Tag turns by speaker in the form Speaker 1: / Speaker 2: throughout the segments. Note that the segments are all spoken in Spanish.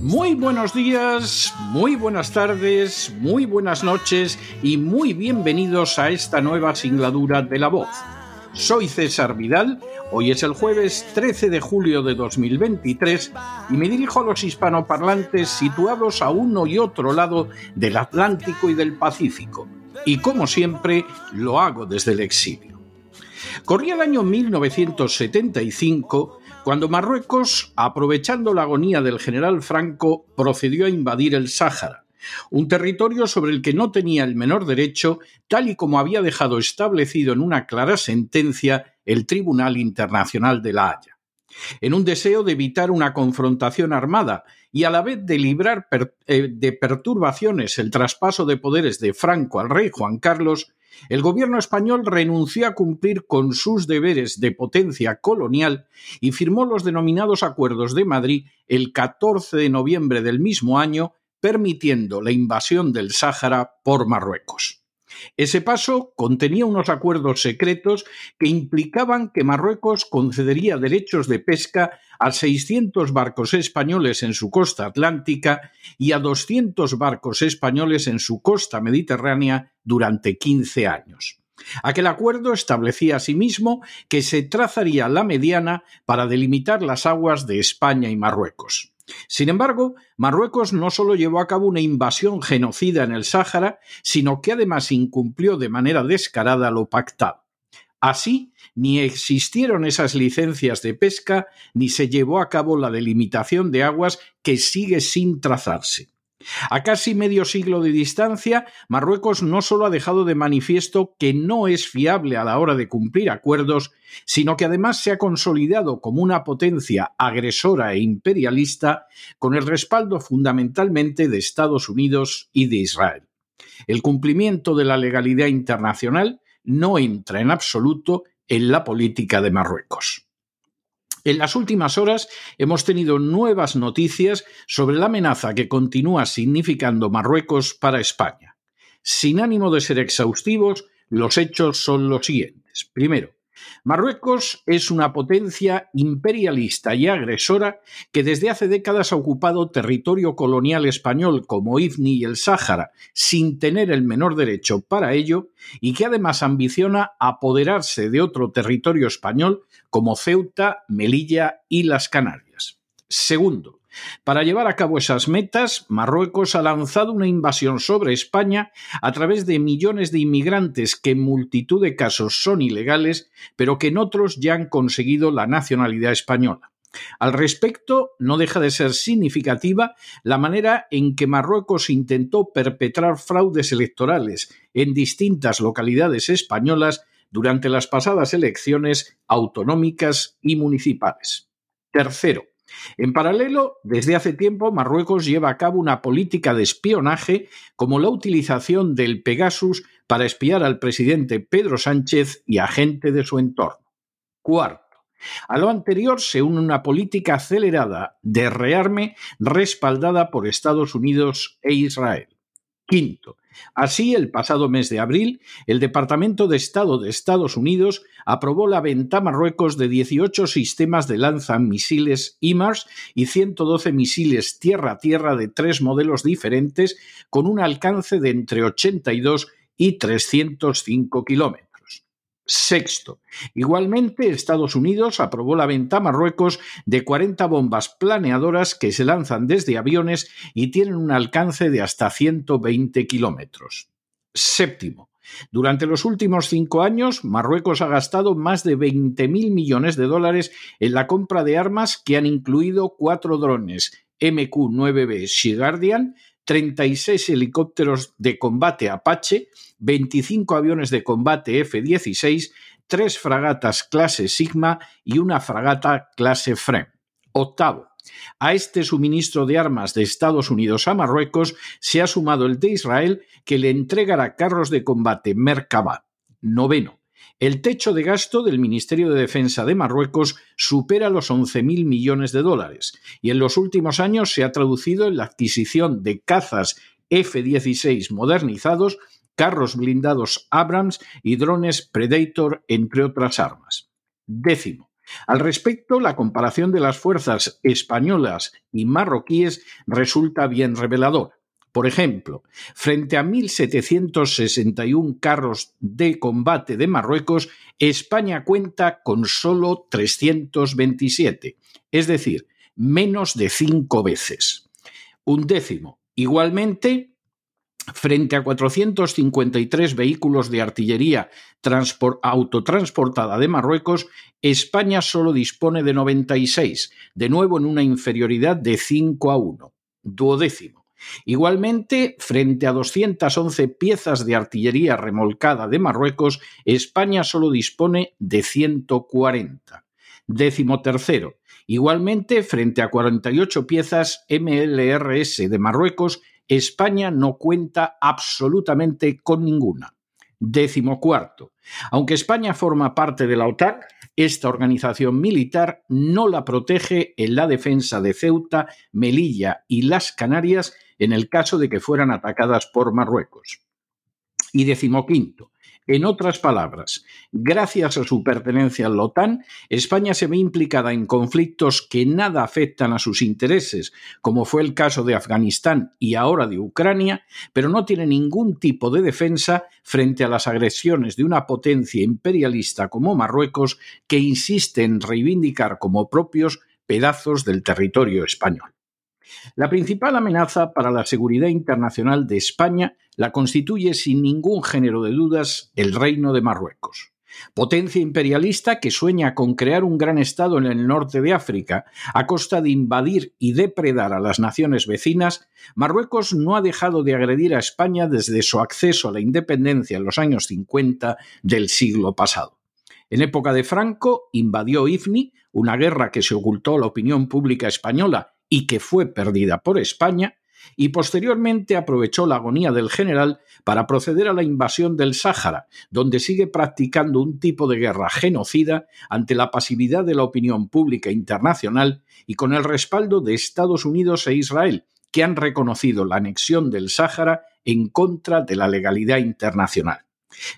Speaker 1: Muy buenos días, muy buenas tardes, muy buenas noches y muy bienvenidos a esta nueva singladura de La Voz. Soy César Vidal, hoy es el jueves 13 de julio de 2023 y me dirijo a los hispanoparlantes situados a uno y otro lado del Atlántico y del Pacífico, y como siempre lo hago desde el exilio. Corría el año 1975 cuando Marruecos, aprovechando la agonía del general Franco, procedió a invadir el Sáhara, un territorio sobre el que no tenía el menor derecho, tal y como había dejado establecido en una clara sentencia el Tribunal Internacional de la Haya. En un deseo de evitar una confrontación armada y a la vez de librar eh, de perturbaciones el traspaso de poderes de Franco al rey Juan Carlos, el gobierno español renunció a cumplir con sus deberes de potencia colonial y firmó los denominados Acuerdos de Madrid el 14 de noviembre del mismo año, permitiendo la invasión del Sáhara por Marruecos. Ese paso contenía unos acuerdos secretos que implicaban que Marruecos concedería derechos de pesca a 600 barcos españoles en su costa atlántica y a 200 barcos españoles en su costa mediterránea durante 15 años. Aquel acuerdo establecía asimismo que se trazaría la mediana para delimitar las aguas de España y Marruecos. Sin embargo, Marruecos no solo llevó a cabo una invasión genocida en el Sáhara, sino que además incumplió de manera descarada lo pactado. Así, ni existieron esas licencias de pesca, ni se llevó a cabo la delimitación de aguas que sigue sin trazarse. A casi medio siglo de distancia, Marruecos no solo ha dejado de manifiesto que no es fiable a la hora de cumplir acuerdos, sino que además se ha consolidado como una potencia agresora e imperialista con el respaldo fundamentalmente de Estados Unidos y de Israel. El cumplimiento de la legalidad internacional no entra en absoluto en la política de Marruecos. En las últimas horas hemos tenido nuevas noticias sobre la amenaza que continúa significando Marruecos para España. Sin ánimo de ser exhaustivos, los hechos son los siguientes. Primero, Marruecos es una potencia imperialista y agresora que desde hace décadas ha ocupado territorio colonial español como Ifni y el Sáhara sin tener el menor derecho para ello y que además ambiciona apoderarse de otro territorio español como Ceuta, Melilla y las Canarias. Segundo, para llevar a cabo esas metas, Marruecos ha lanzado una invasión sobre España a través de millones de inmigrantes que en multitud de casos son ilegales, pero que en otros ya han conseguido la nacionalidad española. Al respecto, no deja de ser significativa la manera en que Marruecos intentó perpetrar fraudes electorales en distintas localidades españolas durante las pasadas elecciones autonómicas y municipales. Tercero, en paralelo, desde hace tiempo, Marruecos lleva a cabo una política de espionaje como la utilización del Pegasus para espiar al presidente Pedro Sánchez y a gente de su entorno. Cuarto, a lo anterior se une una política acelerada de rearme respaldada por Estados Unidos e Israel. Quinto, Así, el pasado mes de abril, el Departamento de Estado de Estados Unidos aprobó la venta a Marruecos de 18 sistemas de lanzamisiles IMARS y 112 misiles tierra-tierra de tres modelos diferentes con un alcance de entre 82 y 305 kilómetros. Sexto. Igualmente, Estados Unidos aprobó la venta a Marruecos de 40 bombas planeadoras que se lanzan desde aviones y tienen un alcance de hasta 120 kilómetros. Séptimo. Durante los últimos cinco años, Marruecos ha gastado más de 20.000 millones de dólares en la compra de armas que han incluido cuatro drones MQ-9B Sea Guardian, 36 helicópteros de combate Apache, 25 aviones de combate F-16, tres fragatas clase Sigma y una fragata clase Frem. Octavo. A este suministro de armas de Estados Unidos a Marruecos se ha sumado el de Israel, que le entregará carros de combate Merkabah. Noveno. El techo de gasto del Ministerio de Defensa de Marruecos supera los 11.000 millones de dólares y en los últimos años se ha traducido en la adquisición de cazas F-16 modernizados, carros blindados Abrams y drones Predator, entre otras armas. Décimo. Al respecto, la comparación de las fuerzas españolas y marroquíes resulta bien reveladora. Por ejemplo, frente a 1.761 carros de combate de Marruecos, España cuenta con solo 327, es decir, menos de cinco veces. Un décimo. Igualmente, frente a 453 vehículos de artillería autotransportada de Marruecos, España solo dispone de 96, de nuevo en una inferioridad de 5 a 1. Duodécimo. Igualmente, frente a 211 piezas de artillería remolcada de Marruecos, España solo dispone de 140. Décimo tercero. Igualmente, frente a 48 piezas MLRS de Marruecos, España no cuenta absolutamente con ninguna. Décimo cuarto. Aunque España forma parte de la OTAN, esta organización militar no la protege en la defensa de Ceuta, Melilla y las Canarias en el caso de que fueran atacadas por Marruecos. Y decimoquinto, en otras palabras, gracias a su pertenencia a la OTAN, España se ve implicada en conflictos que nada afectan a sus intereses, como fue el caso de Afganistán y ahora de Ucrania, pero no tiene ningún tipo de defensa frente a las agresiones de una potencia imperialista como Marruecos, que insiste en reivindicar como propios pedazos del territorio español. La principal amenaza para la seguridad internacional de España la constituye sin ningún género de dudas el Reino de Marruecos. Potencia imperialista que sueña con crear un gran Estado en el norte de África, a costa de invadir y depredar a las naciones vecinas, Marruecos no ha dejado de agredir a España desde su acceso a la independencia en los años 50 del siglo pasado. En época de Franco invadió Ifni, una guerra que se ocultó a la opinión pública española y que fue perdida por España, y posteriormente aprovechó la agonía del general para proceder a la invasión del Sáhara, donde sigue practicando un tipo de guerra genocida ante la pasividad de la opinión pública internacional y con el respaldo de Estados Unidos e Israel, que han reconocido la anexión del Sáhara en contra de la legalidad internacional.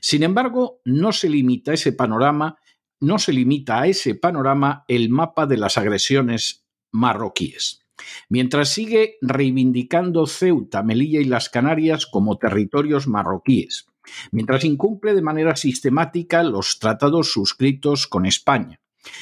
Speaker 1: Sin embargo, no se limita ese panorama, no se limita a ese panorama el mapa de las agresiones marroquíes. Mientras sigue reivindicando Ceuta, Melilla y las Canarias como territorios marroquíes, mientras incumple de manera sistemática los tratados suscritos con España,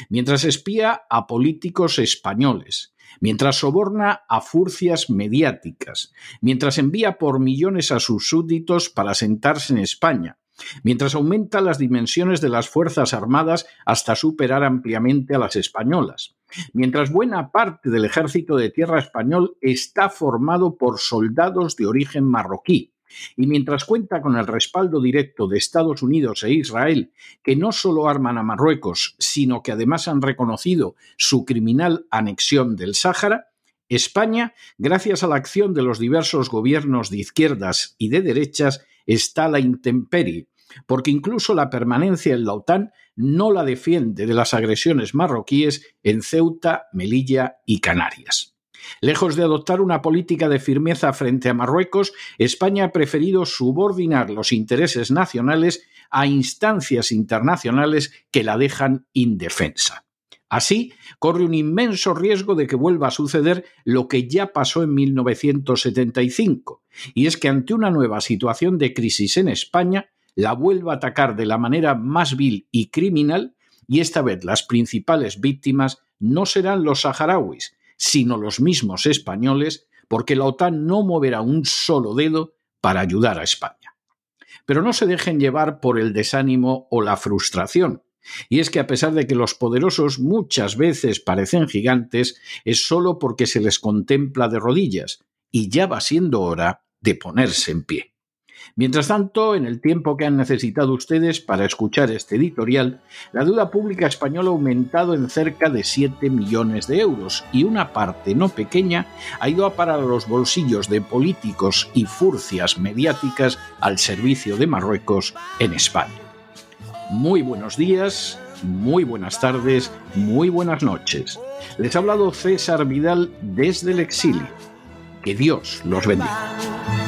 Speaker 1: mientras espía a políticos españoles, mientras soborna a furcias mediáticas, mientras envía por millones a sus súbditos para sentarse en España, mientras aumenta las dimensiones de las Fuerzas Armadas hasta superar ampliamente a las españolas, mientras buena parte del ejército de tierra español está formado por soldados de origen marroquí, y mientras cuenta con el respaldo directo de Estados Unidos e Israel, que no solo arman a Marruecos, sino que además han reconocido su criminal anexión del Sáhara, España, gracias a la acción de los diversos gobiernos de izquierdas y de derechas, está a la intemperie, porque incluso la permanencia en la OTAN no la defiende de las agresiones marroquíes en Ceuta, Melilla y Canarias. Lejos de adoptar una política de firmeza frente a Marruecos, España ha preferido subordinar los intereses nacionales a instancias internacionales que la dejan indefensa. Así, corre un inmenso riesgo de que vuelva a suceder lo que ya pasó en 1975, y es que ante una nueva situación de crisis en España, la vuelva a atacar de la manera más vil y criminal, y esta vez las principales víctimas no serán los saharauis, sino los mismos españoles, porque la OTAN no moverá un solo dedo para ayudar a España. Pero no se dejen llevar por el desánimo o la frustración. Y es que a pesar de que los poderosos muchas veces parecen gigantes, es solo porque se les contempla de rodillas, y ya va siendo hora de ponerse en pie. Mientras tanto, en el tiempo que han necesitado ustedes para escuchar este editorial, la deuda pública española ha aumentado en cerca de 7 millones de euros y una parte no pequeña ha ido a parar a los bolsillos de políticos y furcias mediáticas al servicio de Marruecos en España. Muy buenos días, muy buenas tardes, muy buenas noches. Les ha hablado César Vidal desde el exilio. Que Dios los bendiga.